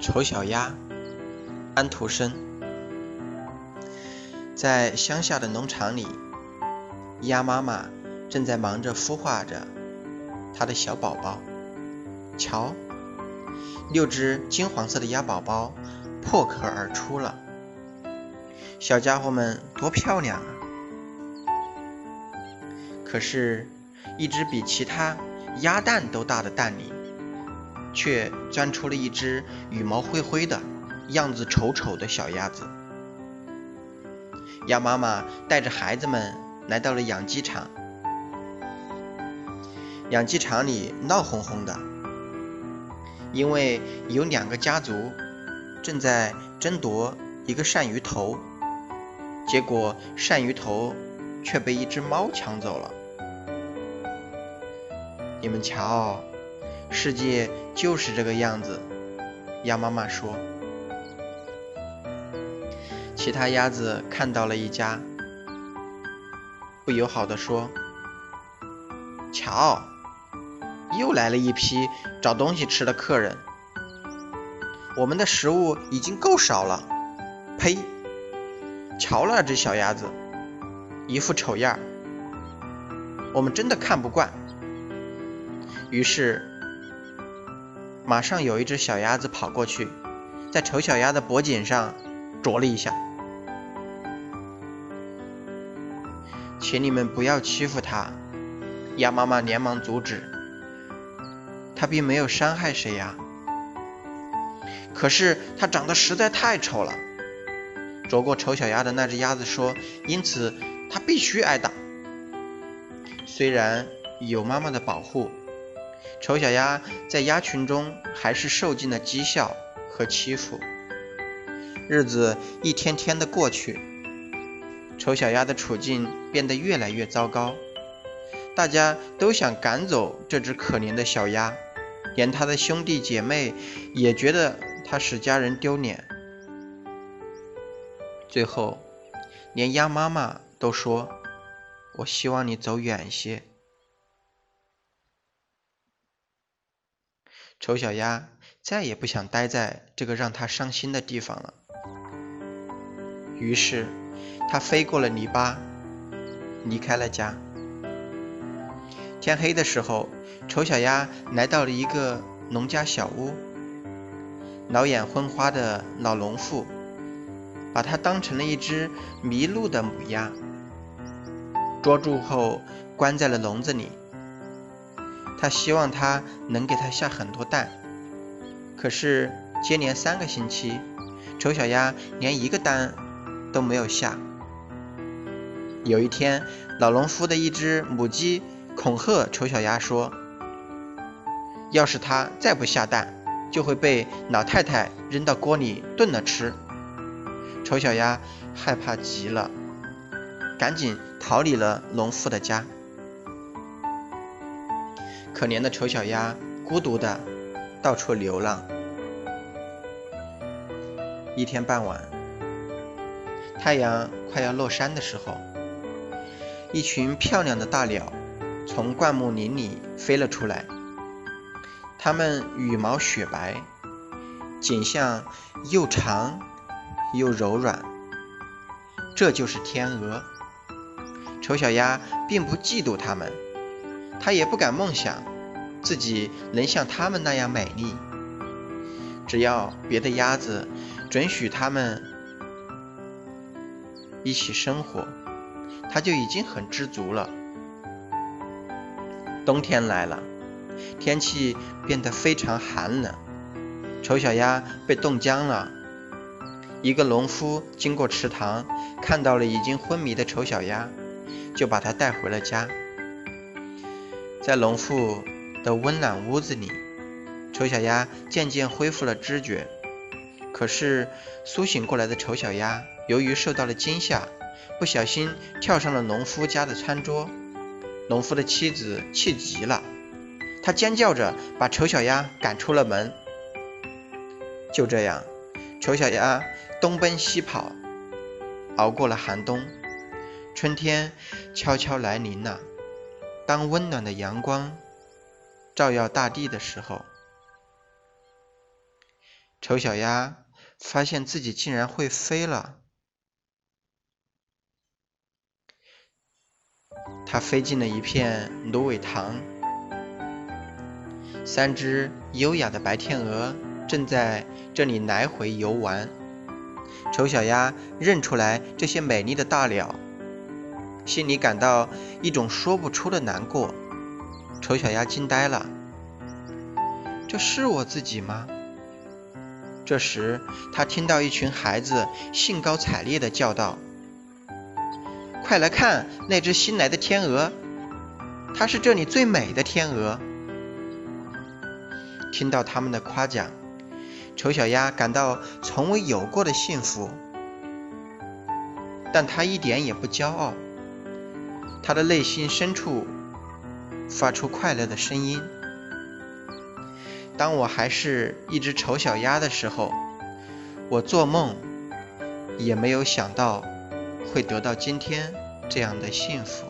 丑小鸭，安徒生。在乡下的农场里，鸭妈妈正在忙着孵化着它的小宝宝。瞧，六只金黄色的鸭宝宝破壳而出了。小家伙们多漂亮啊！可是，一只比其他鸭蛋都大的蛋里。却钻出了一只羽毛灰灰的、样子丑丑的小鸭子。鸭妈妈带着孩子们来到了养鸡场。养鸡场里闹哄哄的，因为有两个家族正在争夺一个鳝鱼头，结果鳝鱼头却被一只猫抢走了。你们瞧。世界就是这个样子，鸭妈妈说。其他鸭子看到了一家，不友好的说：“瞧，又来了一批找东西吃的客人，我们的食物已经够少了。”呸！瞧那只小鸭子，一副丑样儿，我们真的看不惯。于是。马上有一只小鸭子跑过去，在丑小鸭的脖颈上啄了一下。请你们不要欺负它，鸭妈妈连忙阻止。它并没有伤害谁呀。可是它长得实在太丑了，啄过丑小鸭的那只鸭子说，因此它必须挨打。虽然有妈妈的保护。丑小鸭在鸭群中还是受尽了讥笑和欺负，日子一天天的过去，丑小鸭的处境变得越来越糟糕。大家都想赶走这只可怜的小鸭，连他的兄弟姐妹也觉得它使家人丢脸。最后，连鸭妈妈都说：“我希望你走远些。”丑小鸭再也不想待在这个让它伤心的地方了。于是，它飞过了泥巴，离开了家。天黑的时候，丑小鸭来到了一个农家小屋。老眼昏花的老农妇把它当成了一只迷路的母鸭，捉住后关在了笼子里。他希望它能给他下很多蛋，可是接连三个星期，丑小鸭连一个蛋都没有下。有一天，老农夫的一只母鸡恐吓丑小鸭说：“要是它再不下蛋，就会被老太太扔到锅里炖了吃。”丑小鸭害怕极了，赶紧逃离了农夫的家。可怜的丑小鸭，孤独的到处流浪。一天傍晚，太阳快要落山的时候，一群漂亮的大鸟从灌木林里飞了出来。它们羽毛雪白，颈项又长又柔软。这就是天鹅。丑小鸭并不嫉妒它们。他也不敢梦想自己能像他们那样美丽。只要别的鸭子准许他们一起生活，他就已经很知足了。冬天来了，天气变得非常寒冷，丑小鸭被冻僵了。一个农夫经过池塘，看到了已经昏迷的丑小鸭，就把它带回了家。在农妇的温暖屋子里，丑小鸭渐渐恢复了知觉。可是苏醒过来的丑小鸭，由于受到了惊吓，不小心跳上了农夫家的餐桌。农夫的妻子气极了，她尖叫着把丑小鸭赶出了门。就这样，丑小鸭东奔西跑，熬过了寒冬。春天悄悄来临了。当温暖的阳光照耀大地的时候，丑小鸭发现自己竟然会飞了。它飞进了一片芦苇塘，三只优雅的白天鹅正在这里来回游玩。丑小鸭认出来这些美丽的大鸟，心里感到一种说不出的难过。丑小鸭惊呆了，这是我自己吗？这时，他听到一群孩子兴高采烈地叫道。快来看那只新来的天鹅，它是这里最美的天鹅。听到他们的夸奖，丑小鸭感到从未有过的幸福，但它一点也不骄傲。他的内心深处发出快乐的声音。当我还是一只丑小鸭的时候，我做梦也没有想到。会得到今天这样的幸福。